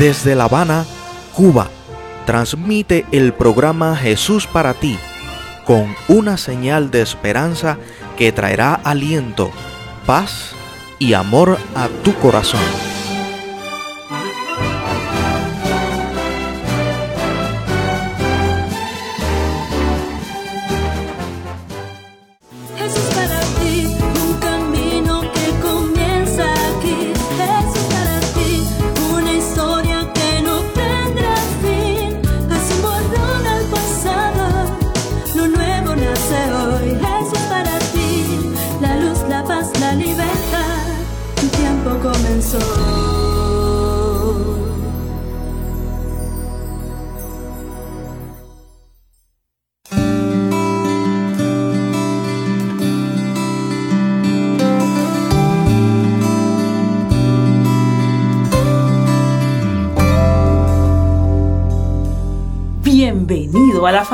Desde La Habana, Cuba, transmite el programa Jesús para ti, con una señal de esperanza que traerá aliento, paz y amor a tu corazón.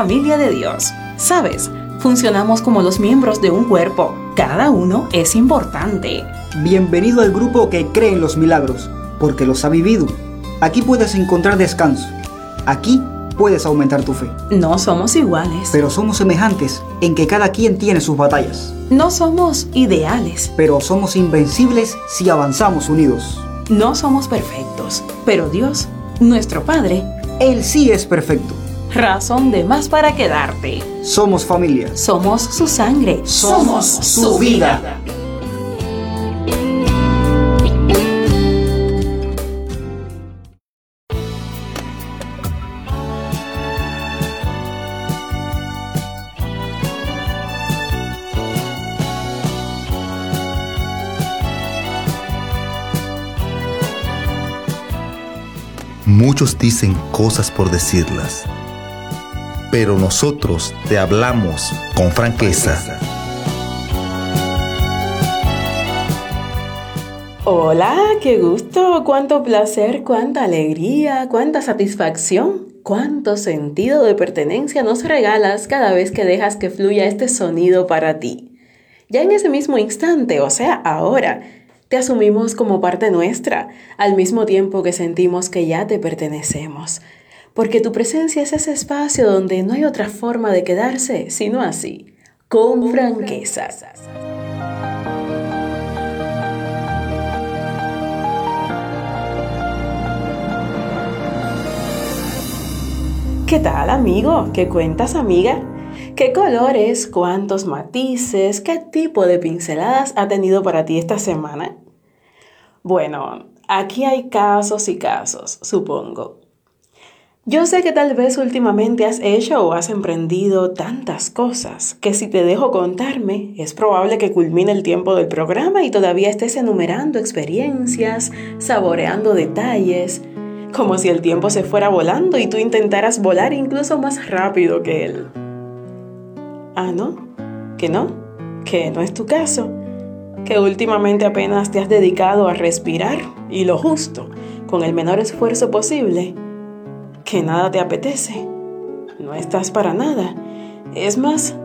Familia de Dios. Sabes, funcionamos como los miembros de un cuerpo. Cada uno es importante. Bienvenido al grupo que cree en los milagros, porque los ha vivido. Aquí puedes encontrar descanso. Aquí puedes aumentar tu fe. No somos iguales. Pero somos semejantes en que cada quien tiene sus batallas. no somos ideales. Pero somos invencibles si avanzamos unidos. No somos perfectos. Pero Dios, nuestro Padre, Él sí es perfecto. Razón de más para quedarte. Somos familia. Somos su sangre. Somos su vida. Muchos dicen cosas por decirlas, pero nosotros te hablamos con franqueza. Hola, qué gusto, cuánto placer, cuánta alegría, cuánta satisfacción, cuánto sentido de pertenencia nos regalas cada vez que dejas que fluya este sonido para ti. Ya en ese mismo instante, o sea, ahora, te asumimos como parte nuestra, al mismo tiempo que sentimos que ya te pertenecemos. Porque tu presencia es ese espacio donde no hay otra forma de quedarse sino así, con franqueza. ¿Qué tal, amigo? ¿Qué cuentas, amiga? ¿Qué colores, cuántos matices, qué tipo de pinceladas ha tenido para ti esta semana? Bueno, aquí hay casos y casos, supongo. Yo sé que tal vez últimamente has hecho o has emprendido tantas cosas que si te dejo contarme, es probable que culmine el tiempo del programa y todavía estés enumerando experiencias, saboreando detalles, como si el tiempo se fuera volando y tú intentaras volar incluso más rápido que él. Ah, ¿no? ¿Que no? ¿Que no es tu caso? ¿Que últimamente apenas te has dedicado a respirar y lo justo, con el menor esfuerzo posible? ¿Que nada te apetece? No estás para nada. Es más,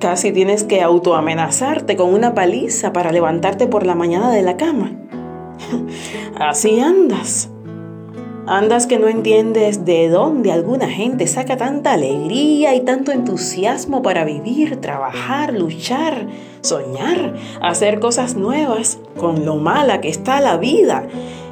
casi tienes que autoamenazarte con una paliza para levantarte por la mañana de la cama. Así andas. Andas que no entiendes de dónde alguna gente saca tanta alegría y tanto entusiasmo para vivir, trabajar, luchar, soñar, hacer cosas nuevas con lo mala que está la vida.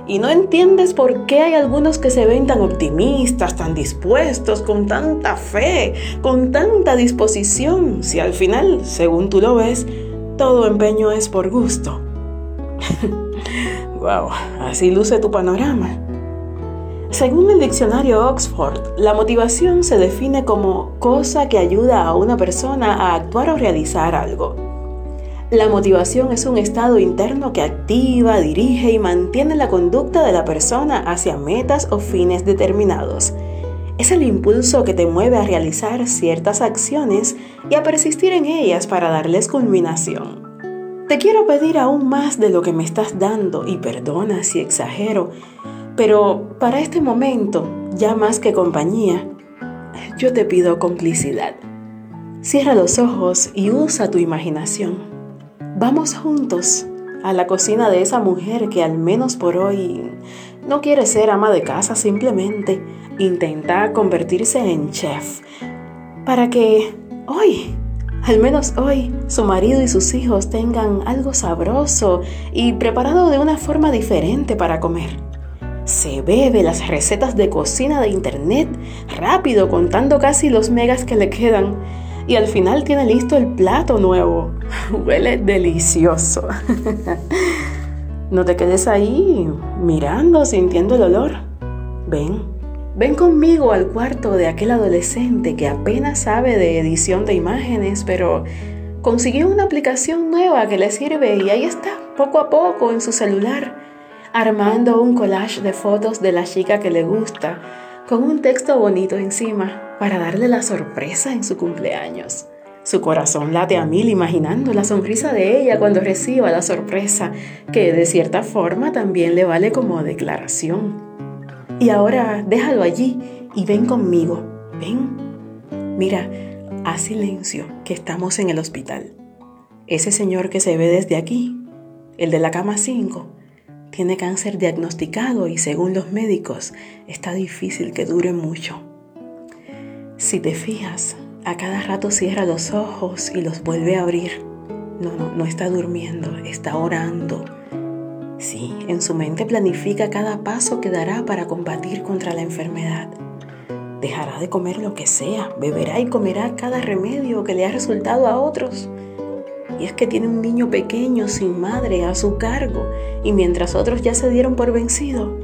Y no entiendes por qué hay algunos que se ven tan optimistas, tan dispuestos, con tanta fe, con tanta disposición, si al final, según tú lo ves, todo empeño es por gusto. wow, así luce tu panorama. Según el diccionario Oxford, la motivación se define como cosa que ayuda a una persona a actuar o realizar algo. La motivación es un estado interno que activa, dirige y mantiene la conducta de la persona hacia metas o fines determinados. Es el impulso que te mueve a realizar ciertas acciones y a persistir en ellas para darles culminación. Te quiero pedir aún más de lo que me estás dando y perdona si exagero, pero para este momento, ya más que compañía, yo te pido complicidad. Cierra los ojos y usa tu imaginación. Vamos juntos a la cocina de esa mujer que al menos por hoy no quiere ser ama de casa, simplemente intenta convertirse en chef para que hoy, al menos hoy, su marido y sus hijos tengan algo sabroso y preparado de una forma diferente para comer. Se bebe las recetas de cocina de internet rápido contando casi los megas que le quedan y al final tiene listo el plato nuevo. Huele delicioso. no te quedes ahí mirando, sintiendo el olor. Ven, ven conmigo al cuarto de aquel adolescente que apenas sabe de edición de imágenes, pero consiguió una aplicación nueva que le sirve y ahí está, poco a poco en su celular, armando un collage de fotos de la chica que le gusta, con un texto bonito encima para darle la sorpresa en su cumpleaños. Su corazón late a mil imaginando la sonrisa de ella cuando reciba la sorpresa, que de cierta forma también le vale como declaración. Y ahora déjalo allí y ven conmigo, ven. Mira, haz silencio, que estamos en el hospital. Ese señor que se ve desde aquí, el de la cama 5, tiene cáncer diagnosticado y según los médicos está difícil que dure mucho. Si te fijas, a cada rato cierra los ojos y los vuelve a abrir. No, no, no está durmiendo, está orando. Sí, en su mente planifica cada paso que dará para combatir contra la enfermedad. Dejará de comer lo que sea, beberá y comerá cada remedio que le ha resultado a otros. Y es que tiene un niño pequeño sin madre a su cargo y mientras otros ya se dieron por vencido,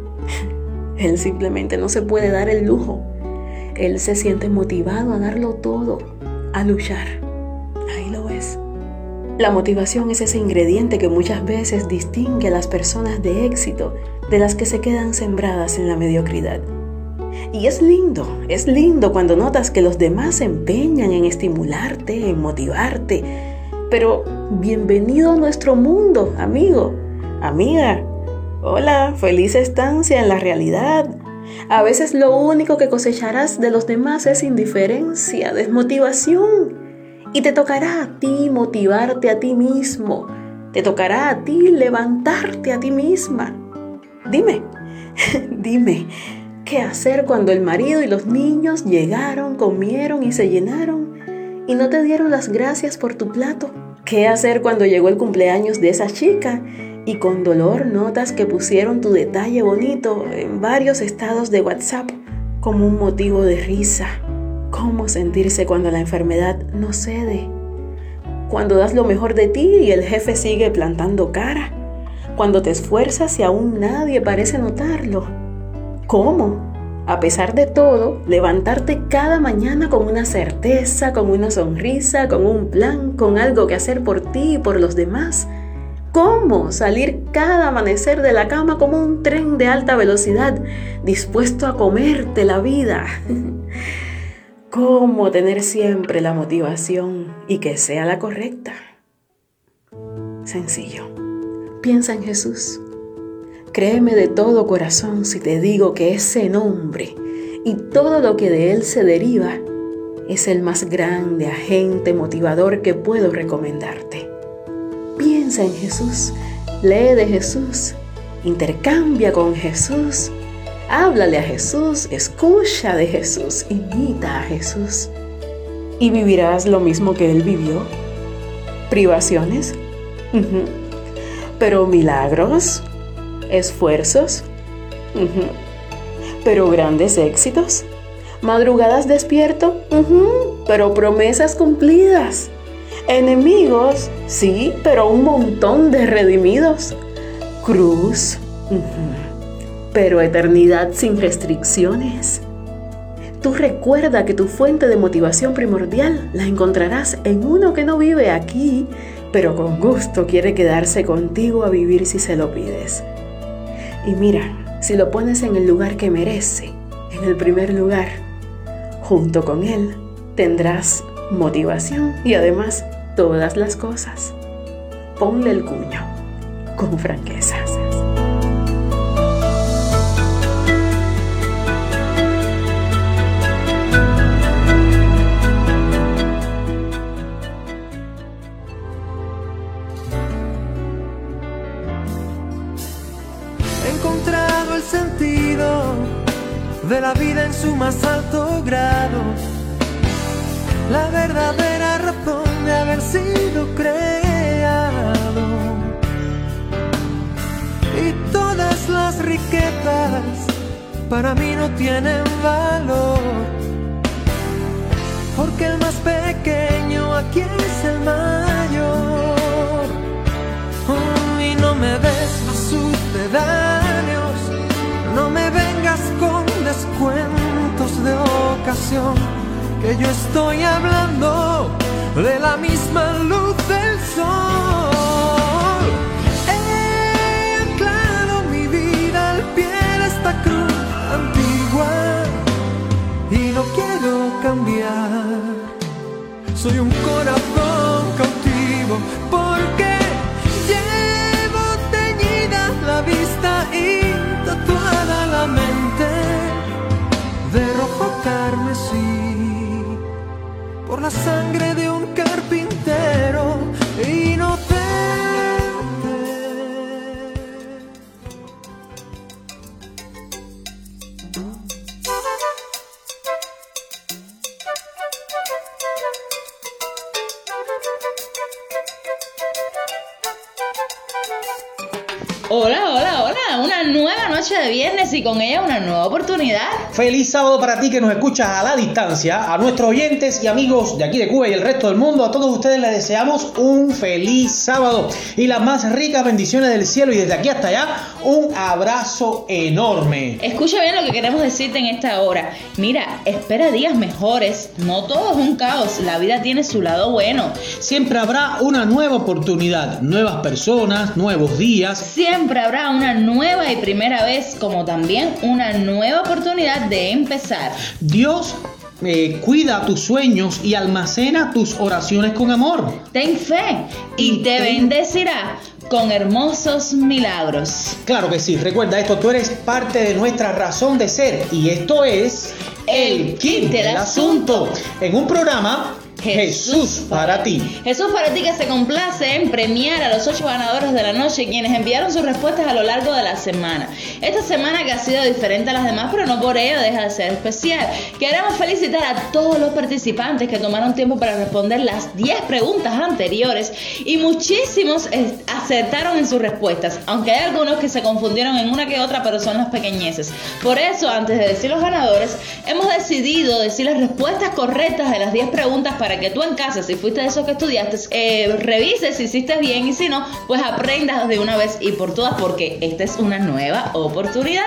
él simplemente no se puede dar el lujo él se siente motivado a darlo todo, a luchar. Ahí lo ves. La motivación es ese ingrediente que muchas veces distingue a las personas de éxito de las que se quedan sembradas en la mediocridad. Y es lindo, es lindo cuando notas que los demás se empeñan en estimularte, en motivarte. Pero bienvenido a nuestro mundo, amigo, amiga. Hola, feliz estancia en la realidad. A veces lo único que cosecharás de los demás es indiferencia, desmotivación. Y te tocará a ti motivarte a ti mismo. Te tocará a ti levantarte a ti misma. Dime, dime, ¿qué hacer cuando el marido y los niños llegaron, comieron y se llenaron y no te dieron las gracias por tu plato? ¿Qué hacer cuando llegó el cumpleaños de esa chica y con dolor notas que pusieron tu detalle bonito en varios estados de WhatsApp como un motivo de risa. ¿Cómo sentirse cuando la enfermedad no cede? Cuando das lo mejor de ti y el jefe sigue plantando cara. Cuando te esfuerzas y aún nadie parece notarlo. ¿Cómo? A pesar de todo, levantarte cada mañana con una certeza, con una sonrisa, con un plan, con algo que hacer por ti y por los demás cómo salir cada amanecer de la cama como un tren de alta velocidad, dispuesto a comerte la vida. cómo tener siempre la motivación y que sea la correcta. Sencillo. Piensa en Jesús. Créeme de todo corazón si te digo que ese nombre y todo lo que de él se deriva es el más grande agente motivador que puedo recomendarte. Piensa en Jesús, lee de Jesús, intercambia con Jesús, háblale a Jesús, escucha de Jesús, imita a Jesús. Y vivirás lo mismo que Él vivió. Privaciones, pero milagros, esfuerzos, pero grandes éxitos. Madrugadas despierto, pero promesas cumplidas. Enemigos, sí, pero un montón de redimidos. Cruz, pero eternidad sin restricciones. Tú recuerda que tu fuente de motivación primordial la encontrarás en uno que no vive aquí, pero con gusto quiere quedarse contigo a vivir si se lo pides. Y mira, si lo pones en el lugar que merece, en el primer lugar, junto con él, tendrás motivación y además todas las cosas. Ponle el cuño con franqueza. encontrado el sentido de la vida en su más alto grado. La verdadera haber sido creado. Y todas las riquezas para mí no tienen valor. Porque el más pequeño aquí es el mayor. Oh, y no me des los sucedáneos, no me vengas con descuentos de ocasión, que yo estoy hablando de la misma luz del sol. He anclado mi vida al pie de esta cruz antigua y no quiero cambiar. Soy un corazón por la sangre de un carpintero inocente. Hola, y con ella una nueva oportunidad. Feliz sábado para ti que nos escuchas a la distancia, a nuestros oyentes y amigos de aquí de Cuba y el resto del mundo. A todos ustedes les deseamos un feliz sábado y las más ricas bendiciones del cielo. Y desde aquí hasta allá, un abrazo enorme. Escucha bien lo que queremos decirte en esta hora. Mira, espera días mejores. No todo es un caos. La vida tiene su lado bueno. Siempre habrá una nueva oportunidad, nuevas personas, nuevos días. Siempre habrá una nueva y primera vez, como también una nueva oportunidad de empezar. Dios eh, cuida tus sueños y almacena tus oraciones con amor. Ten fe y te bendecirá con hermosos milagros. Claro que sí, recuerda esto, tú eres parte de nuestra razón de ser y esto es El kit del asunto. En un programa Jesús para ti. Jesús para ti que se complace en premiar a los ocho ganadores de la noche quienes enviaron sus respuestas a lo largo de la semana. Esta semana que ha sido diferente a las demás, pero no por ello deja de ser especial. Queremos felicitar a todos los participantes que tomaron tiempo para responder las 10 preguntas anteriores y muchísimos acertaron en sus respuestas, aunque hay algunos que se confundieron en una que otra, pero son las pequeñeces. Por eso, antes de decir los ganadores, hemos decidido decir las respuestas correctas de las 10 preguntas para que tú en casa, si fuiste de esos que estudiaste, eh, revises si hiciste bien y si no, pues aprendas de una vez y por todas porque esta es una nueva oportunidad.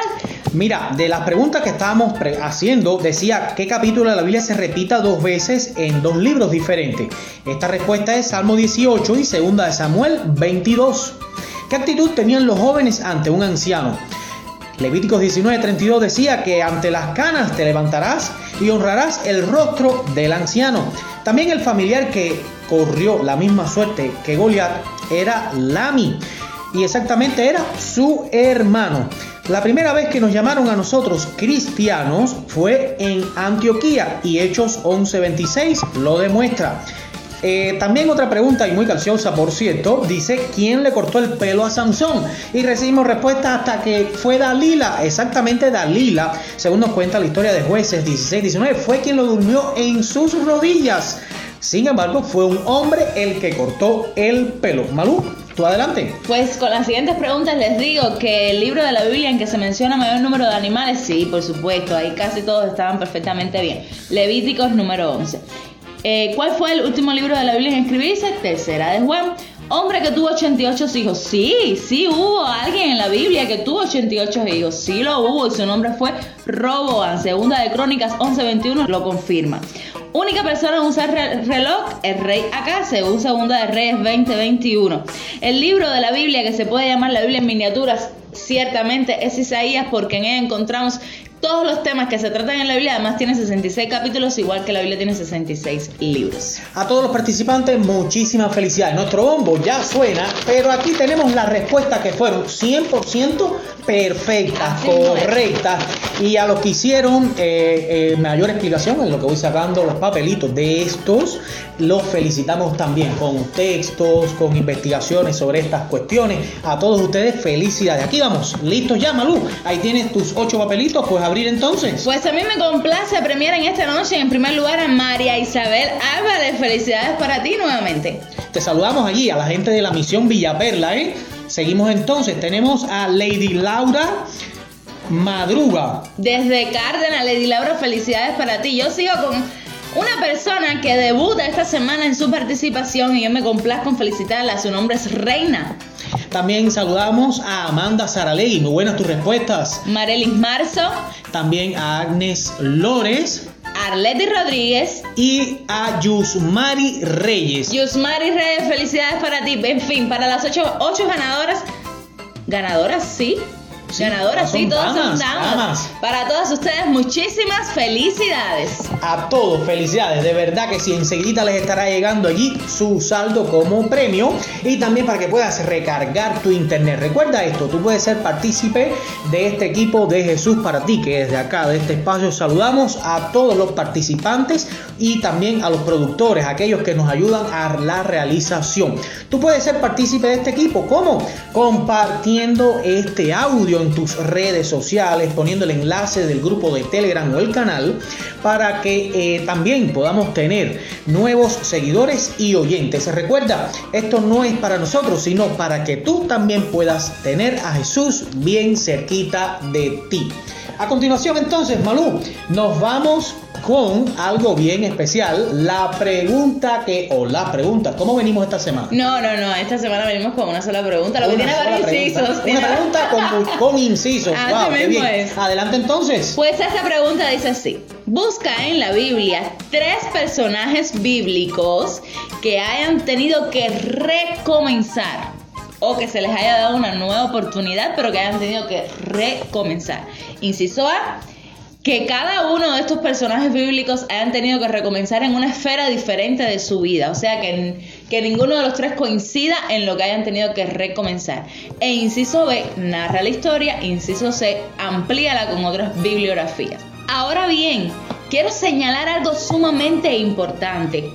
Mira, de las preguntas que estábamos haciendo, decía qué capítulo de la Biblia se repita dos veces en dos libros diferentes. Esta respuesta es Salmo 18 y segunda de Samuel 22. ¿Qué actitud tenían los jóvenes ante un anciano? Levíticos 19:32 decía que ante las canas te levantarás y honrarás el rostro del anciano. También el familiar que corrió la misma suerte que Goliat era Lami y exactamente era su hermano. La primera vez que nos llamaron a nosotros cristianos fue en Antioquía y Hechos 11:26 lo demuestra. Eh, también otra pregunta y muy calciosa, por cierto, dice quién le cortó el pelo a Sansón y recibimos respuesta hasta que fue Dalila, exactamente Dalila, según nos cuenta la historia de jueces 16-19, fue quien lo durmió en sus rodillas. Sin embargo, fue un hombre el que cortó el pelo. Malú, tú adelante. Pues con las siguientes preguntas les digo que el libro de la Biblia en que se menciona mayor número de animales, sí, por supuesto, ahí casi todos estaban perfectamente bien. Levíticos número 11. Eh, ¿Cuál fue el último libro de la Biblia en escribirse? Tercera de Juan. Hombre que tuvo 88 hijos. Sí, sí hubo alguien en la Biblia que tuvo 88 hijos. Sí lo hubo y su nombre fue Roboam. Segunda de Crónicas 11:21 lo confirma. Única persona en usar re- reloj, el rey acá, según Segunda de Reyes 20:21. El libro de la Biblia que se puede llamar la Biblia en miniaturas, ciertamente es Isaías porque en él encontramos todos los temas que se tratan en la Biblia. Además tiene 66 capítulos, igual que la Biblia tiene 66 libros. A todos los participantes, muchísimas felicidades. Nuestro bombo ya suena, pero aquí tenemos las respuestas que fueron 100% perfectas, Así no es. correctas. Y a los que hicieron eh, eh, mayor explicación en lo que voy sacando los papelitos de estos, los felicitamos también con textos, con investigaciones sobre estas cuestiones. A todos ustedes, felicidades. Aquí vamos, listos ya, Malú. Ahí tienes tus ocho papelitos, pues abrir entonces. Pues a mí me complace premiar en esta noche en primer lugar a María Isabel Álvarez. Felicidades para ti nuevamente. Te saludamos allí a la gente de la misión Villaperla, ¿eh? Seguimos entonces, tenemos a Lady Laura Madruga. Desde Cárdenas, Lady Laura, felicidades para ti. Yo sigo con una persona que debuta esta semana en su participación y yo me complazco en felicitarla. Su nombre es Reina. También saludamos a Amanda Saralegui, muy buenas tus respuestas. Marelis Marzo, También a Agnes Lores Arleti Rodríguez, y a Yusmari Reyes. Yusmari Reyes, felicidades para ti. En fin, para las ocho, ocho ganadoras. ¿Ganadoras? Sí. Sí, Ganadoras, sí, todas son damas, damas. Para todas ustedes, muchísimas felicidades. A todos, felicidades. De verdad que sí, enseguida les estará llegando allí su saldo como premio y también para que puedas recargar tu internet. Recuerda esto, tú puedes ser partícipe de este equipo de Jesús para ti, que desde acá, de este espacio, saludamos a todos los participantes y también a los productores, aquellos que nos ayudan a la realización. Tú puedes ser partícipe de este equipo, ¿cómo? Compartiendo este audio en tus redes sociales, poniendo el enlace del grupo de Telegram o el canal para que eh, también podamos tener nuevos seguidores y oyentes. Recuerda, esto no es para nosotros, sino para que tú también puedas tener a Jesús bien cerquita de ti. A continuación entonces, Malú, nos vamos con algo bien especial. La pregunta que, o la pregunta, ¿cómo venimos esta semana? No, no, no. Esta semana venimos con una sola pregunta. Lo que Una tiene sola varios pregunta. incisos. tiene- Una pregunta con, con incisos. Así wow, qué mismo bien. es. Adelante entonces. Pues esta pregunta dice así. Busca en la Biblia tres personajes bíblicos que hayan tenido que recomenzar o que se les haya dado una nueva oportunidad, pero que hayan tenido que recomenzar. Inciso A, que cada uno de estos personajes bíblicos hayan tenido que recomenzar en una esfera diferente de su vida, o sea que, que ninguno de los tres coincida en lo que hayan tenido que recomenzar. E inciso B, narra la historia, inciso C, amplíala con otras bibliografías. Ahora bien, quiero señalar algo sumamente importante.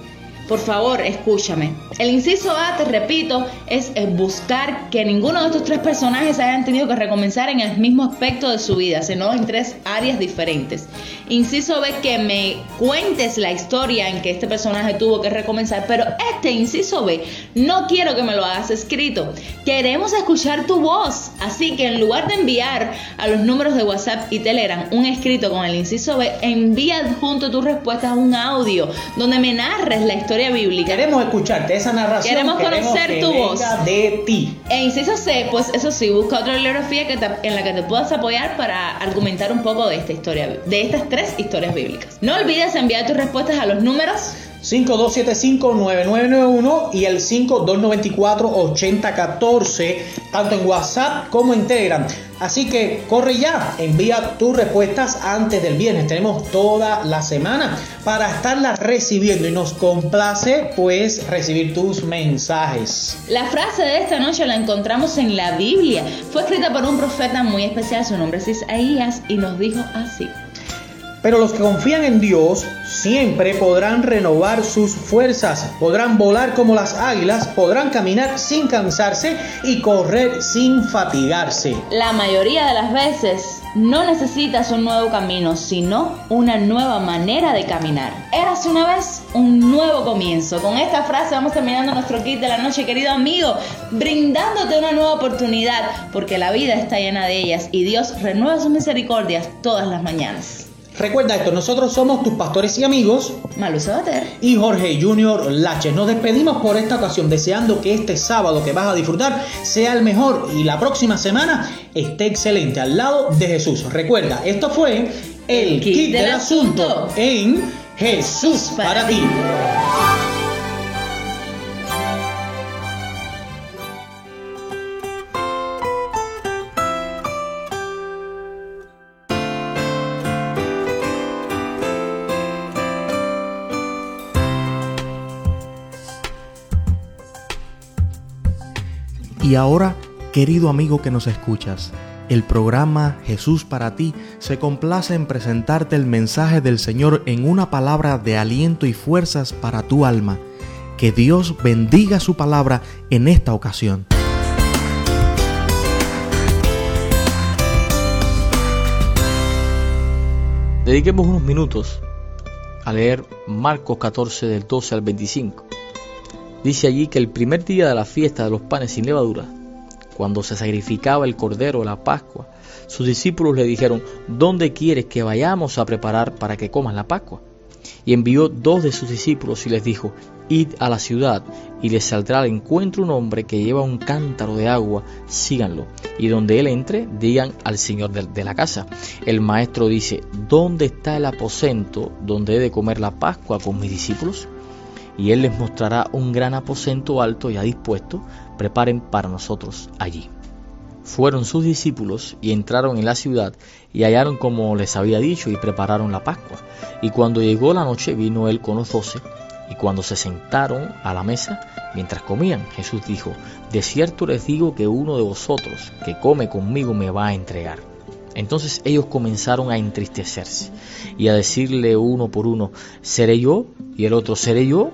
Por favor, escúchame. El inciso A, te repito, es, es buscar que ninguno de estos tres personajes hayan tenido que recomenzar en el mismo aspecto de su vida, sino en tres áreas diferentes. Inciso B, que me cuentes la historia en que este personaje tuvo que recomenzar, pero este inciso B, no quiero que me lo hagas escrito. Queremos escuchar tu voz. Así que en lugar de enviar a los números de WhatsApp y Telegram un escrito con el inciso B, envía junto a tus respuestas un audio donde me narres la historia bíblica. Queremos escucharte esa narración. Queremos conocer que tu voz. de ti. E inciso C, pues eso sí, busca otra bibliografía que te- en la que te puedas apoyar para argumentar un poco de esta historia, de estas tres historias bíblicas. No olvides enviar tus respuestas a los números 5275-9991 y el 5294-8014, tanto en WhatsApp como en Telegram. Así que corre ya, envía tus respuestas antes del viernes. Tenemos toda la semana para estarlas recibiendo y nos complace pues recibir tus mensajes. La frase de esta noche la encontramos en la Biblia. Fue escrita por un profeta muy especial, su nombre es Isaías, y nos dijo así. Pero los que confían en Dios siempre podrán renovar sus fuerzas, podrán volar como las águilas, podrán caminar sin cansarse y correr sin fatigarse. La mayoría de las veces no necesitas un nuevo camino, sino una nueva manera de caminar. Érase una vez un nuevo comienzo. Con esta frase vamos terminando nuestro kit de la noche, querido amigo, brindándote una nueva oportunidad, porque la vida está llena de ellas y Dios renueva sus misericordias todas las mañanas. Recuerda esto, nosotros somos tus pastores y amigos Malu Sabater. y Jorge Junior Laches. Nos despedimos por esta ocasión deseando que este sábado que vas a disfrutar sea el mejor y la próxima semana esté excelente al lado de Jesús. Recuerda, esto fue el kit del asunto en Jesús para ti. Y ahora, querido amigo que nos escuchas, el programa Jesús para ti se complace en presentarte el mensaje del Señor en una palabra de aliento y fuerzas para tu alma. Que Dios bendiga su palabra en esta ocasión. Dediquemos unos minutos a leer Marcos 14 del 12 al 25. Dice allí que el primer día de la fiesta de los panes sin levadura, cuando se sacrificaba el cordero de la Pascua, sus discípulos le dijeron, ¿dónde quieres que vayamos a preparar para que coman la Pascua? Y envió dos de sus discípulos y les dijo, Id a la ciudad y les saldrá al encuentro un hombre que lleva un cántaro de agua, síganlo. Y donde él entre, digan al señor de, la casa. El maestro dice, ¿dónde está el aposento donde he de comer la Pascua con mis discípulos? Y él les mostrará un gran aposento alto ya dispuesto, preparen para nosotros allí. Fueron sus discípulos y entraron en la ciudad y hallaron como les había dicho y prepararon la Pascua. Y cuando llegó la noche vino él con los doce y cuando se sentaron a la mesa, mientras comían, Jesús dijo, de cierto les digo que uno de vosotros que come conmigo me va a entregar. Entonces ellos comenzaron a entristecerse y a decirle uno por uno, ¿seré yo? Y el otro, ¿seré yo?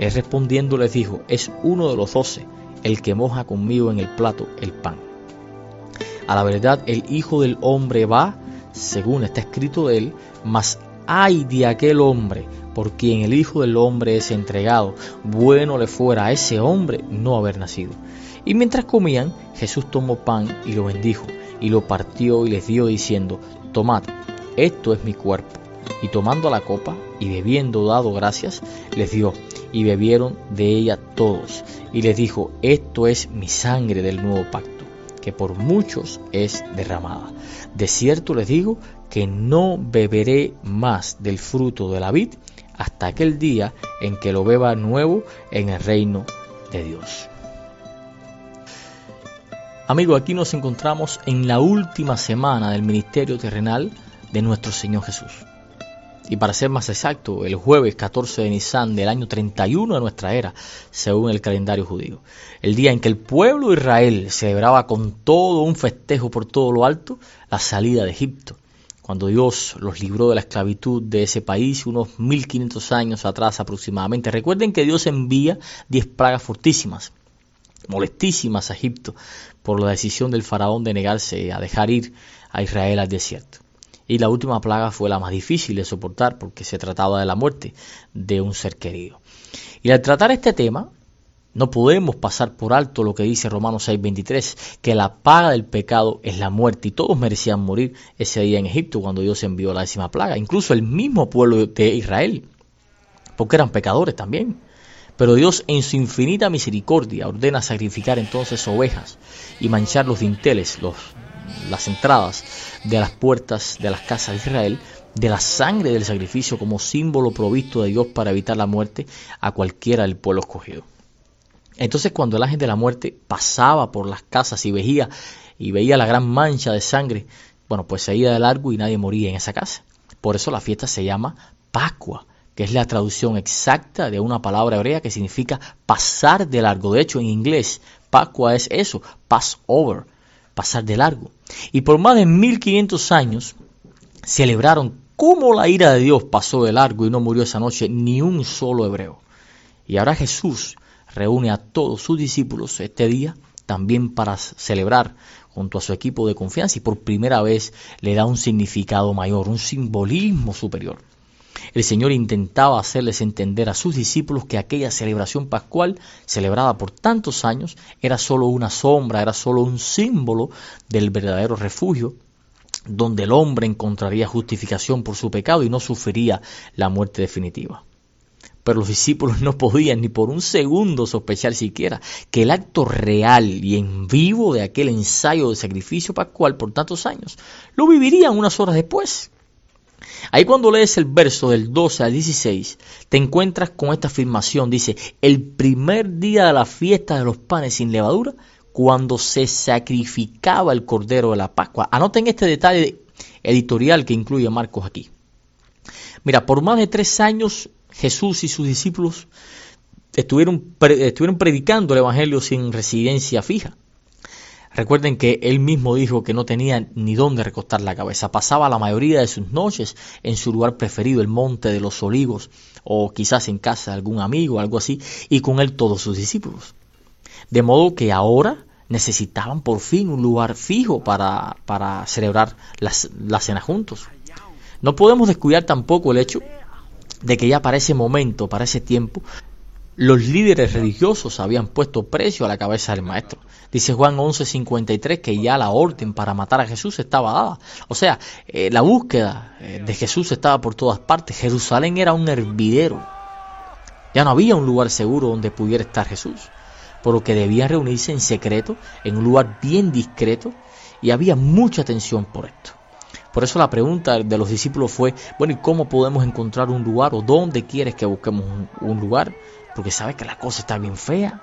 Él respondiendo les dijo, es uno de los doce, el que moja conmigo en el plato el pan. A la verdad, el Hijo del Hombre va, según está escrito de él, mas ay de aquel hombre por quien el Hijo del Hombre es entregado, bueno le fuera a ese hombre no haber nacido. Y mientras comían, Jesús tomó pan y lo bendijo, y lo partió y les dio diciendo, Tomad, esto es mi cuerpo. Y tomando la copa y bebiendo dado gracias, les dio, y bebieron de ella todos. Y les dijo, esto es mi sangre del nuevo pacto, que por muchos es derramada. De cierto les digo que no beberé más del fruto de la vid hasta aquel día en que lo beba nuevo en el reino de Dios. Amigo, aquí nos encontramos en la última semana del ministerio terrenal de nuestro Señor Jesús. Y para ser más exacto, el jueves 14 de Nisan del año 31 de nuestra era, según el calendario judío. El día en que el pueblo de Israel celebraba con todo un festejo por todo lo alto la salida de Egipto cuando Dios los libró de la esclavitud de ese país unos 1500 años atrás aproximadamente. Recuerden que Dios envía 10 plagas fortísimas, molestísimas a Egipto por la decisión del faraón de negarse a dejar ir a Israel al desierto. Y la última plaga fue la más difícil de soportar porque se trataba de la muerte de un ser querido. Y al tratar este tema, no podemos pasar por alto lo que dice Romanos 6:23, que la paga del pecado es la muerte y todos merecían morir ese día en Egipto cuando Dios envió la décima plaga, incluso el mismo pueblo de Israel, porque eran pecadores también. Pero Dios en su infinita misericordia ordena sacrificar entonces ovejas y manchar los dinteles, los, las entradas de las puertas de las casas de Israel de la sangre del sacrificio como símbolo provisto de Dios para evitar la muerte a cualquiera del pueblo escogido. Entonces cuando el ángel de la muerte pasaba por las casas y veía, y veía la gran mancha de sangre, bueno, pues se iba de largo y nadie moría en esa casa. Por eso la fiesta se llama Pascua, que es la traducción exacta de una palabra hebrea que significa pasar de largo. De hecho, en inglés, Pascua es eso, pass over, pasar de largo. Y por más de 1500 años celebraron cómo la ira de Dios pasó de largo y no murió esa noche ni un solo hebreo. Y ahora Jesús reúne a todos sus discípulos este día también para celebrar junto a su equipo de confianza y por primera vez le da un significado mayor, un simbolismo superior. El Señor intentaba hacerles entender a sus discípulos que aquella celebración pascual, celebrada por tantos años, era solo una sombra, era solo un símbolo del verdadero refugio, donde el hombre encontraría justificación por su pecado y no sufriría la muerte definitiva. Pero los discípulos no podían ni por un segundo sospechar siquiera que el acto real y en vivo de aquel ensayo de sacrificio pascual por tantos años lo vivirían unas horas después. Ahí cuando lees el verso del 12 al 16, te encuentras con esta afirmación. Dice, el primer día de la fiesta de los panes sin levadura, cuando se sacrificaba el cordero de la Pascua. Anoten este detalle editorial que incluye Marcos aquí. Mira, por más de tres años Jesús y sus discípulos estuvieron, estuvieron predicando el Evangelio sin residencia fija. Recuerden que él mismo dijo que no tenía ni dónde recostar la cabeza. Pasaba la mayoría de sus noches en su lugar preferido, el Monte de los Olivos, o quizás en casa de algún amigo, algo así, y con él todos sus discípulos. De modo que ahora necesitaban por fin un lugar fijo para, para celebrar la cena juntos. No podemos descuidar tampoco el hecho de que ya para ese momento, para ese tiempo, los líderes religiosos habían puesto precio a la cabeza del maestro. Dice Juan 11:53 que ya la orden para matar a Jesús estaba dada. O sea, eh, la búsqueda eh, de Jesús estaba por todas partes. Jerusalén era un hervidero. Ya no había un lugar seguro donde pudiera estar Jesús. Por lo que debían reunirse en secreto, en un lugar bien discreto, y había mucha tensión por esto. Por eso la pregunta de los discípulos fue, bueno, ¿y cómo podemos encontrar un lugar o dónde quieres que busquemos un, un lugar? Porque sabes que la cosa está bien fea.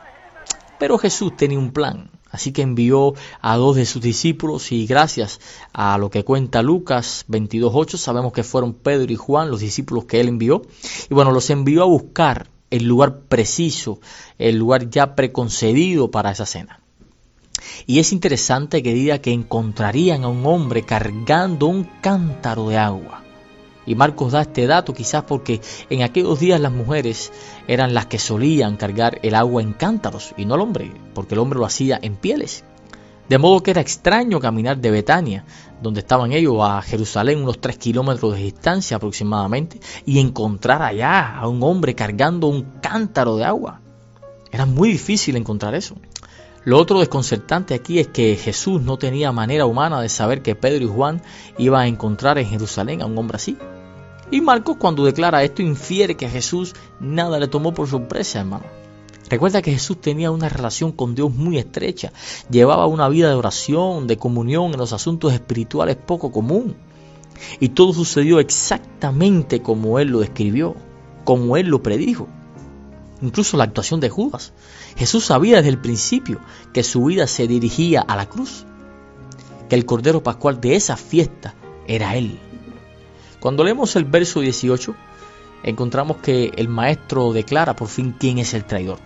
Pero Jesús tenía un plan, así que envió a dos de sus discípulos y gracias a lo que cuenta Lucas 22.8 sabemos que fueron Pedro y Juan los discípulos que él envió. Y bueno, los envió a buscar el lugar preciso, el lugar ya preconcedido para esa cena. Y es interesante que diga que encontrarían a un hombre cargando un cántaro de agua. Y Marcos da este dato quizás porque en aquellos días las mujeres eran las que solían cargar el agua en cántaros y no el hombre, porque el hombre lo hacía en pieles. De modo que era extraño caminar de Betania, donde estaban ellos, a Jerusalén, unos tres kilómetros de distancia aproximadamente, y encontrar allá a un hombre cargando un cántaro de agua. Era muy difícil encontrar eso. Lo otro desconcertante aquí es que Jesús no tenía manera humana de saber que Pedro y Juan iban a encontrar en Jerusalén a un hombre así. Y Marcos cuando declara esto infiere que a Jesús nada le tomó por sorpresa, hermano. Recuerda que Jesús tenía una relación con Dios muy estrecha, llevaba una vida de oración, de comunión en los asuntos espirituales poco común. Y todo sucedió exactamente como Él lo describió, como Él lo predijo. Incluso la actuación de Judas. Jesús sabía desde el principio que su vida se dirigía a la cruz, que el Cordero Pascual de esa fiesta era Él. Cuando leemos el verso 18, encontramos que el maestro declara por fin quién es el traidor.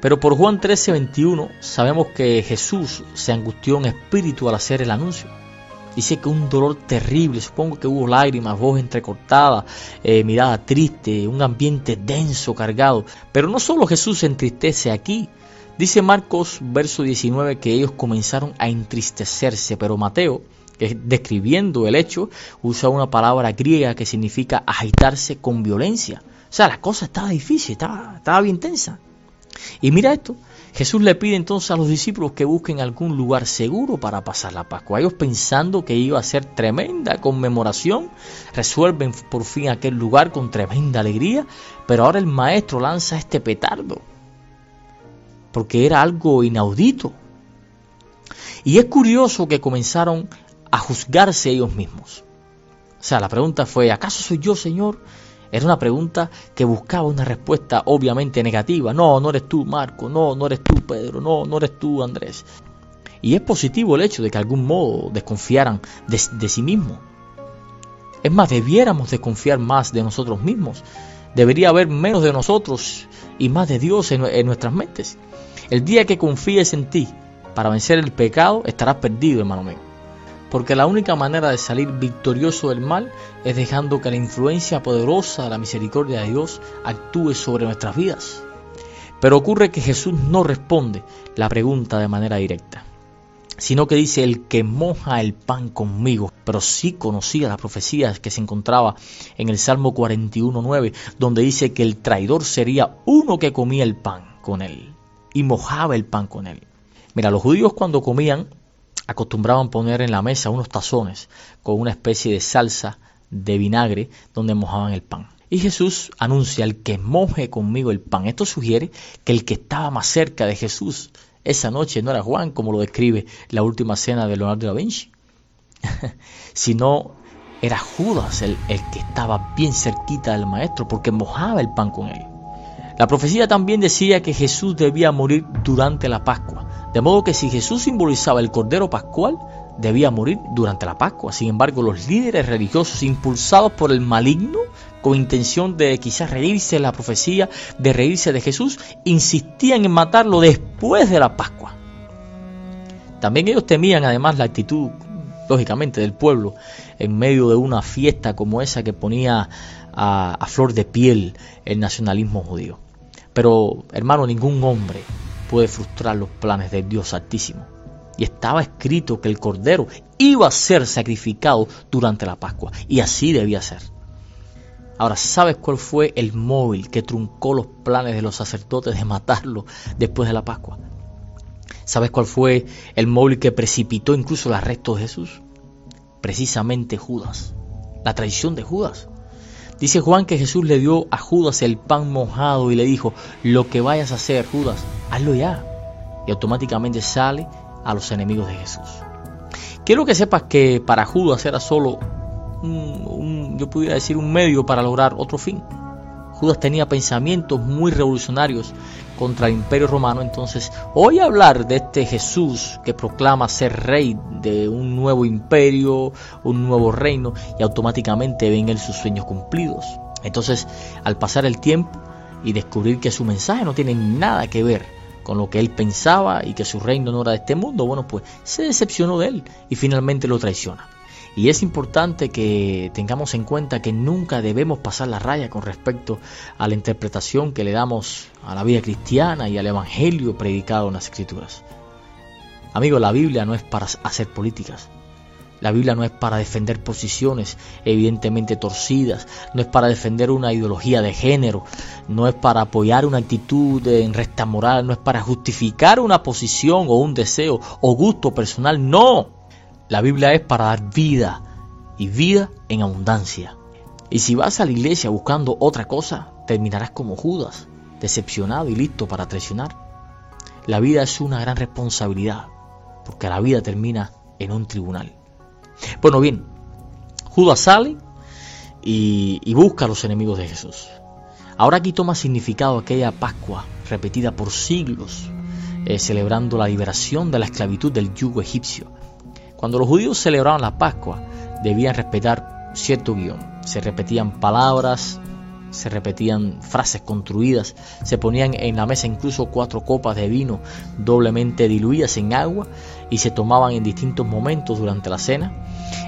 Pero por Juan 13, 21 sabemos que Jesús se angustió en espíritu al hacer el anuncio. Dice que un dolor terrible, supongo que hubo lágrimas, voz entrecortada, eh, mirada triste, un ambiente denso, cargado. Pero no solo Jesús se entristece aquí. Dice Marcos, verso 19, que ellos comenzaron a entristecerse, pero Mateo, describiendo el hecho, usa una palabra griega que significa agitarse con violencia. O sea, la cosa estaba difícil, estaba, estaba bien tensa. Y mira esto, Jesús le pide entonces a los discípulos que busquen algún lugar seguro para pasar la Pascua. Ellos pensando que iba a ser tremenda conmemoración, resuelven por fin aquel lugar con tremenda alegría, pero ahora el maestro lanza este petardo, porque era algo inaudito. Y es curioso que comenzaron a juzgarse ellos mismos. O sea, la pregunta fue, ¿acaso soy yo, Señor? Era una pregunta que buscaba una respuesta obviamente negativa. No, no eres tú, Marco. No, no eres tú, Pedro. No, no eres tú, Andrés. Y es positivo el hecho de que de algún modo desconfiaran de, sí mismos. Es más, debiéramos desconfiar más de nosotros mismos. Debería haber menos de nosotros y más de Dios en, en nuestras mentes. El día que confíes en ti para vencer el pecado, estarás perdido, hermano mío porque la única manera de salir victorioso del mal es dejando que la influencia poderosa de la misericordia de Dios actúe sobre nuestras vidas. Pero ocurre que Jesús no responde la pregunta de manera directa, sino que dice el que moja el pan conmigo, pero sí conocía la profecía que se encontraba en el Salmo 41.9, donde dice que el traidor sería uno que comía el pan con él y mojaba el pan con él. Mira, los judíos cuando comían acostumbraban poner en la mesa unos tazones con una especie de salsa de vinagre donde mojaban el pan. Y Jesús anuncia el que moje conmigo el pan. Esto sugiere que el que estaba más cerca de Jesús esa noche no era Juan, como lo describe la última cena de Leonardo da Vinci, sino era Judas el, el que estaba bien cerquita del maestro porque mojaba el pan con él. La profecía también decía que Jesús debía morir durante la Pascua. De modo que si Jesús simbolizaba el Cordero Pascual, debía morir durante la Pascua. Sin embargo, los líderes religiosos, impulsados por el maligno, con intención de quizás reírse de la profecía, de reírse de Jesús, insistían en matarlo después de la Pascua. También ellos temían además la actitud, lógicamente, del pueblo en medio de una fiesta como esa que ponía a, a flor de piel el nacionalismo judío. Pero, hermano, ningún hombre puede frustrar los planes del Dios Altísimo. Y estaba escrito que el Cordero iba a ser sacrificado durante la Pascua. Y así debía ser. Ahora, ¿sabes cuál fue el móvil que truncó los planes de los sacerdotes de matarlo después de la Pascua? ¿Sabes cuál fue el móvil que precipitó incluso el arresto de Jesús? Precisamente Judas. La traición de Judas. Dice Juan que Jesús le dio a Judas el pan mojado y le dijo, lo que vayas a hacer, Judas, hazlo ya. Y automáticamente sale a los enemigos de Jesús. Quiero que sepas que para Judas era solo un, yo pudiera decir, un medio para lograr otro fin. Judas tenía pensamientos muy revolucionarios contra el imperio romano, entonces hoy hablar de este Jesús que proclama ser rey de un nuevo imperio, un nuevo reino, y automáticamente ven él sus sueños cumplidos. Entonces, al pasar el tiempo y descubrir que su mensaje no tiene nada que ver con lo que él pensaba y que su reino no era de este mundo, bueno, pues se decepcionó de él y finalmente lo traiciona. Y es importante que tengamos en cuenta que nunca debemos pasar la raya con respecto a la interpretación que le damos a la vida cristiana y al Evangelio predicado en las Escrituras. Amigo, la Biblia no es para hacer políticas. La Biblia no es para defender posiciones evidentemente torcidas, no es para defender una ideología de género, no es para apoyar una actitud en resta moral, no es para justificar una posición o un deseo o gusto personal, no. La Biblia es para dar vida y vida en abundancia. Y si vas a la iglesia buscando otra cosa, terminarás como Judas, decepcionado y listo para traicionar. La vida es una gran responsabilidad, porque la vida termina en un tribunal. Bueno, bien, Judas sale y, busca a los enemigos de Jesús. Ahora aquí toma significado aquella Pascua repetida por siglos, eh, celebrando la liberación de la esclavitud del yugo egipcio. Cuando los judíos celebraban la Pascua, debían respetar cierto guion. Se repetían palabras, se repetían frases construidas, se ponían en la mesa incluso cuatro copas de vino doblemente diluidas en agua y se tomaban en distintos momentos durante la cena.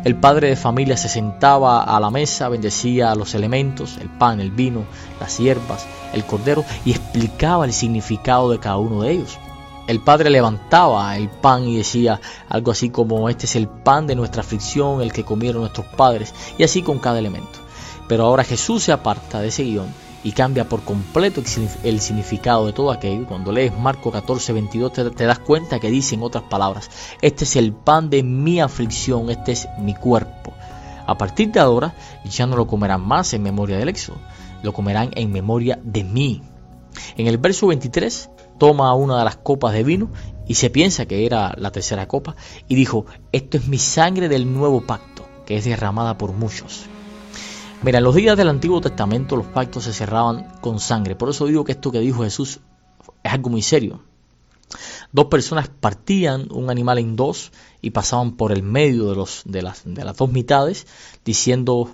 El padre de familia se sentaba a la mesa, bendecía los elementos, el pan, el vino, las hierbas, el cordero y explicaba el significado de cada uno de ellos el padre levantaba el pan y decía algo así como este es el pan de nuestra aflicción, el que comieron nuestros padres, y así con cada elemento. Pero ahora Jesús se aparta de ese guion y cambia por completo el significado de todo aquello. Cuando lees Marco 14, 22 te, te das cuenta que dice en otras palabras, este es el pan de mi aflicción, este es mi cuerpo. A partir de ahora ya no lo comerán más en memoria del éxodo, lo comerán en memoria de mí. En el verso 23 toma una de las copas de vino y se piensa que era la tercera copa y dijo, esto es mi sangre del nuevo pacto, que es derramada por muchos. Mira, en los días del Antiguo Testamento los pactos se cerraban con sangre, por eso digo que esto que dijo Jesús es algo muy serio. Dos personas partían un animal en dos y pasaban por el medio de, los, de, las, de las dos mitades, diciendo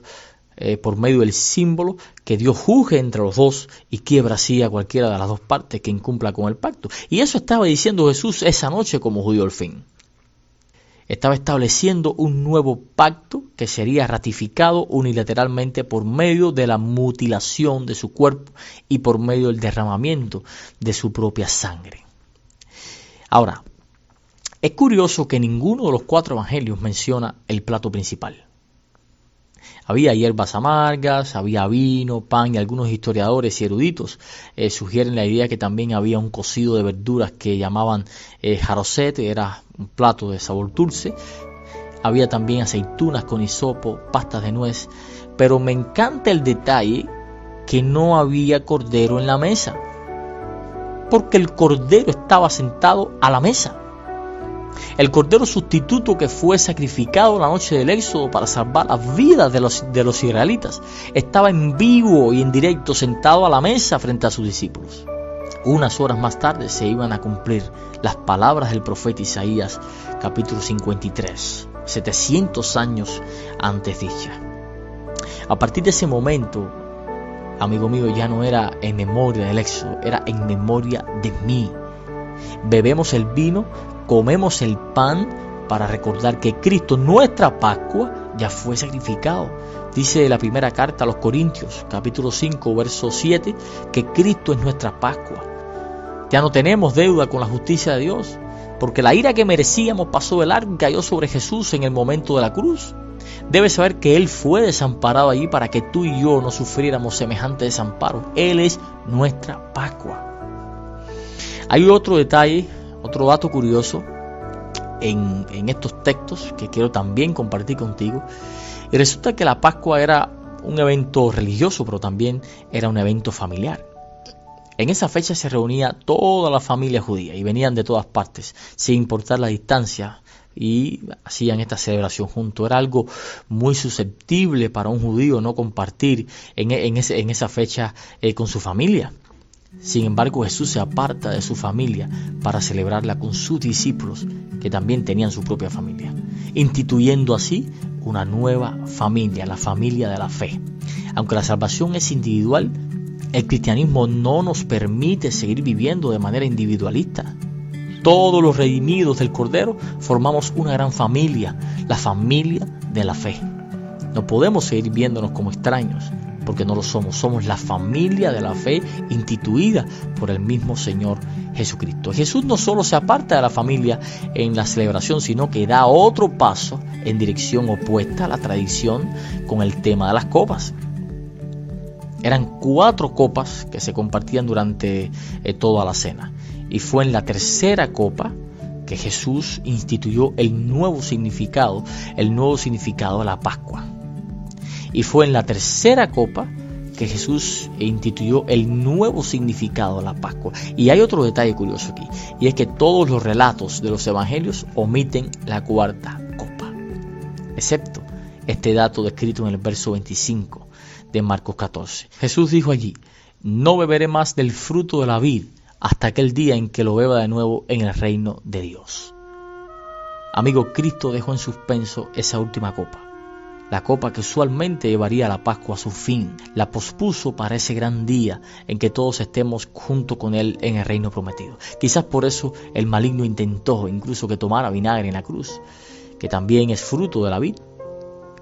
eh, por medio del símbolo que Dios juzgue entre los dos y quiebra así a cualquiera de las dos partes que incumpla con el pacto. Y eso estaba diciendo Jesús esa noche como judío al fin. Estaba estableciendo un nuevo pacto que sería ratificado unilateralmente por medio de la mutilación de su cuerpo y por medio del derramamiento de su propia sangre. Ahora, es curioso que ninguno de los cuatro evangelios menciona el plato principal. Había hierbas amargas, había vino, pan y algunos historiadores y eruditos eh, sugieren la idea que también había un cocido de verduras que llamaban eh, jaroset, era un plato de sabor dulce. Había también aceitunas con hisopo, pastas de nuez, pero me encanta el detalle que no había cordero en la mesa, porque el cordero estaba sentado a la mesa. El cordero sustituto que fue sacrificado la noche del éxodo para salvar las vidas de los, de los israelitas estaba en vivo y en directo sentado a la mesa frente a sus discípulos. Unas horas más tarde se iban a cumplir las palabras del profeta Isaías, capítulo 53, 700 años antes dicha. A partir de ese momento, amigo mío, ya no era en memoria del éxodo, era en memoria de mí. Bebemos el vino, comemos el pan para recordar que Cristo, nuestra Pascua, ya fue sacrificado. Dice la primera carta a los Corintios, capítulo 5, verso 7, que Cristo es nuestra Pascua. Ya no tenemos deuda con la justicia de Dios, porque la ira que merecíamos pasó del largo y cayó sobre Jesús en el momento de la cruz. Debes saber que Él fue desamparado allí para que tú y yo no sufriéramos semejante desamparo. Él es nuestra Pascua. Hay otro detalle, otro dato curioso en, estos textos que quiero también compartir contigo. Y resulta que la Pascua era un evento religioso, pero también era un evento familiar. En esa fecha se reunía toda la familia judía y venían de todas partes, sin importar la distancia, y hacían esta celebración juntos. Era algo muy susceptible para un judío no compartir en esa fecha eh, con su familia. Sin embargo, Jesús se aparta de su familia para celebrarla con sus discípulos, que también tenían su propia familia, instituyendo así una nueva familia, la familia de la fe. Aunque la salvación es individual, el cristianismo no nos permite seguir viviendo de manera individualista. Todos los redimidos del Cordero formamos una gran familia, la familia de la fe. No podemos seguir viéndonos como extraños, porque no lo somos. Somos la familia de la fe instituida por el mismo Señor Jesucristo. Jesús no solo se aparta de la familia en la celebración, sino que da otro paso en dirección opuesta a la tradición con el tema de las copas. Eran cuatro copas que se compartían durante eh, toda la cena. Y fue en la tercera copa que Jesús instituyó el nuevo significado, el nuevo significado de la Pascua. Y fue en la tercera copa que Jesús instituyó el nuevo significado de la Pascua. Y hay otro detalle curioso aquí, y es que todos los relatos de los evangelios omiten la cuarta copa, excepto este dato descrito en el verso 25 de Marcos 14. Jesús dijo allí, no beberé más del fruto de la vid hasta aquel día en que lo beba de nuevo en el reino de Dios. Amigo, Cristo dejó en suspenso esa última copa la copa que usualmente llevaría la Pascua a su fin, la pospuso para ese gran día en que todos estemos junto con Él en el reino prometido. Quizás por eso el maligno intentó incluso que tomara vinagre en la cruz, que también es fruto de la vid.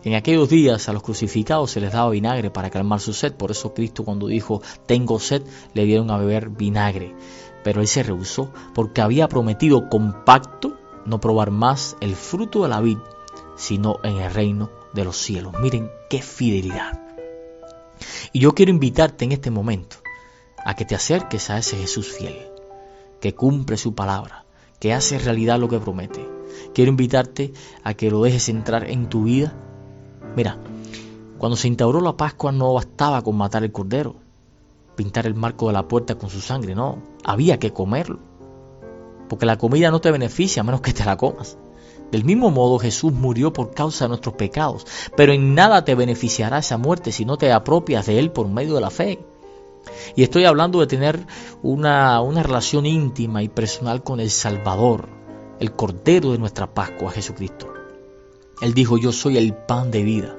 En aquellos días a los crucificados se les daba vinagre para calmar su sed, por eso Cristo cuando dijo tengo sed le dieron a beber vinagre, pero él se rehusó porque había prometido con pacto no probar más el fruto de la vid, sino en el reino de los cielos. Miren qué fidelidad. Y yo quiero invitarte en este momento a que te acerques a ese Jesús fiel, que cumple su palabra, que hace realidad lo que promete. Quiero invitarte a que lo dejes entrar en tu vida. Mira, cuando se instauró la Pascua no bastaba con matar el cordero, pintar el marco de la puerta con su sangre, no, había que comerlo. Porque la comida no te beneficia a menos que te la comas. Del mismo modo Jesús murió por causa de nuestros pecados, pero en nada te beneficiará esa muerte si no te apropias de Él por medio de la fe. Y estoy hablando de tener una, relación íntima y personal con el Salvador, el Cordero de nuestra Pascua, Jesucristo. Él dijo, yo soy el pan de vida.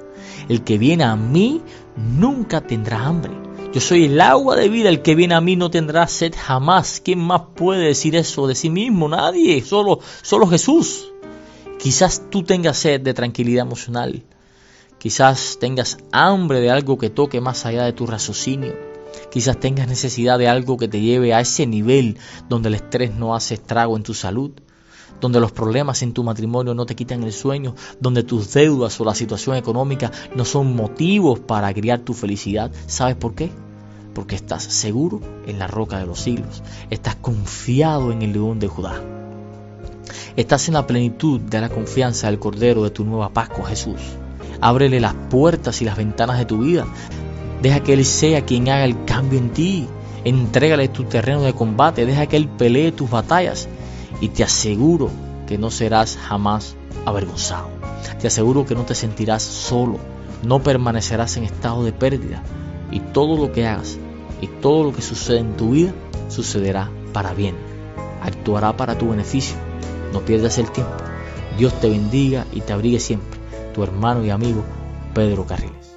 El que viene a mí nunca tendrá hambre. Yo soy el agua de vida, el que viene a mí no tendrá sed jamás. ¿Quién más puede decir eso de sí mismo? Nadie, solo, solo Jesús. Quizás tú tengas sed de tranquilidad emocional. Quizás tengas hambre de algo que toque más allá de tu raciocinio. Quizás tengas necesidad de algo que te lleve a ese nivel donde el estrés no hace estrago en tu salud, donde los problemas en tu matrimonio no te quitan el sueño, donde tus deudas o la situación económica no son motivos para criar tu felicidad. ¿Sabes por qué? Porque estás seguro en la roca de los siglos, estás confiado en el león de Judá. Estás en la plenitud de la confianza del Cordero de tu nueva Pascua, Jesús. Ábrele las puertas y las ventanas de tu vida. Deja que Él sea quien haga el cambio en ti. Entrégale tu terreno de combate. Deja que Él pelee tus batallas. Y te aseguro que no serás jamás avergonzado. Te aseguro que no te sentirás solo. No permanecerás en estado de pérdida. Y todo lo que hagas y todo lo que sucede en tu vida sucederá para bien, actuará para tu beneficio. No pierdas el tiempo. Dios te bendiga y te abrigue siempre. Tu hermano y amigo Pedro Carriles.